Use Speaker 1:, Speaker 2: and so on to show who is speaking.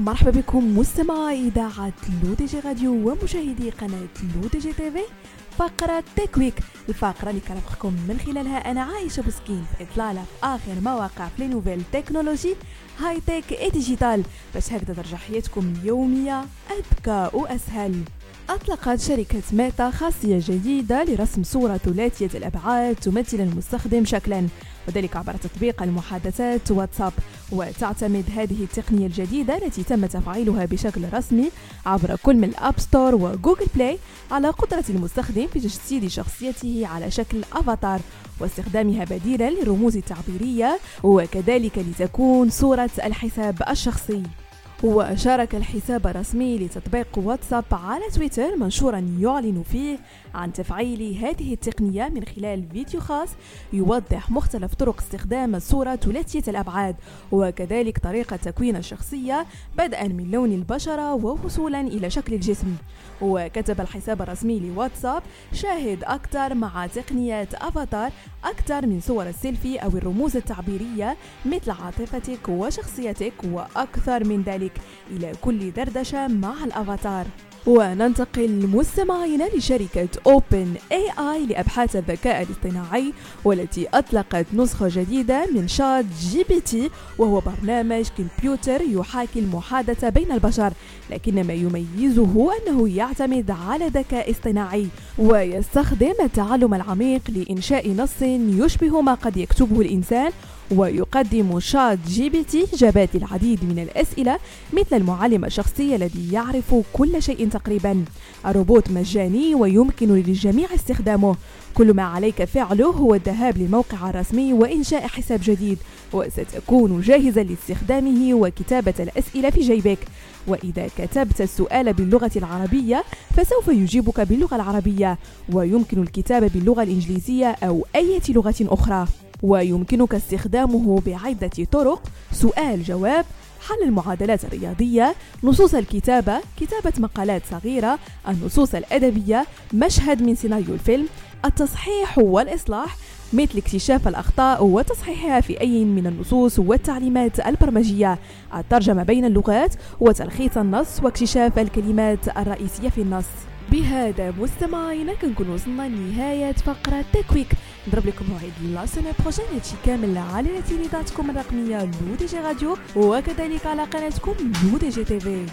Speaker 1: مرحبا بكم مستمعي إذاعة L'ODJ Radio ومشاهدي قناة L'ODJ TV فقرة Tech Week الفقرة اللي كنرافقكم من خلالها أنا عايشة بوسكين إطلالة في آخر ما وقع في nouvelles technologies high-tech et digital. باش هكذا ترجع حياتكم اليومية أذكى وأسهل. أطلقت شركة ميتا خاصية جديدة لرسم صورة ثلاثية الأبعاد تمثل المستخدم شكلا. وذلك عبر تطبيق المحادثات واتساب. وتعتمد هذه التقنية الجديدة التي تم تفعيلها بشكل رسمي عبر كل من ال App Store و Google Play على قدرة المستخدم في تجسيد شخصيته على شكل أفاتار واستخدامها بديلا للرموز التعبيرية وكذلك لتكون صورة الحساب الشخصي. وشارك الحساب الرسمي لتطبيق واتساب على تويتر منشورا يعلن فيه عن تفعيل هذه التقنية من خلال فيديو خاص يوضح مختلف طرق استخدام الصورة ثلاثية الأبعاد وكذلك طريقة تكوين الشخصية بدءا من لون البشرة ووصولا إلى شكل الجسم. وكتب الحساب الرسمي لواتساب شاهد أكثر مع تقنية أفاتار أكثر من صور السيلفي أو الرموز التعبيرية مثل عاطفتك وشخصيتك وأكثر من ذلك. إلى كل دردشة مع الأفاتار. وننتقل مستمعينا لشركة OpenAI لأبحاث الذكاء الاصطناعي والتي أطلقت نسخة جديدة من ChatGPT وهو برنامج كمبيوتر يحاكي المحادثة بين البشر لكن ما يميزه أنه يعتمد على ذكاء اصطناعي ويستخدم التعلم العميق لإنشاء نص يشبه ما قد يكتبه الإنسان ويقدم ChatGPT إجابات العديد من الأسئلة مثل المعلم الشخصي الذي يعرف كل شيء تقريبا. الروبوت مجاني ويمكن للجميع استخدامه. كل ما عليك فعله هو الذهاب للموقع الرسمي وإنشاء حساب جديد وستكون جاهزا لاستخدامه وكتابة الأسئلة في جيبك. وإذا كتبت السؤال باللغة العربية فسوف يجيبك باللغة العربية ويمكن الكتابة باللغة الإنجليزية أو أي لغة أخرى. ويمكنك استخدامه بعدة طرق. سؤال جواب حل المعادلات الرياضية نصوص الكتابة كتابة مقالات صغيرة النصوص الأدبية مشهد من سيناريو الفيلم التصحيح والإصلاح مثل اكتشاف الأخطاء وتصحيحها في أي من النصوص والتعليمات البرمجية. الترجمة بين اللغات وتلخيص النص واكتشاف الكلمات الرئيسية في النص. بهذا مستمعينا كنكون وصلنا لنهاية فقرة Tech Week. نضرب لكم موعد la semaine prochaine هادشي كامل على إذاعتكم الرقمية L'ODJ Radio وكذلك على قناتكم لو دي جي تيفي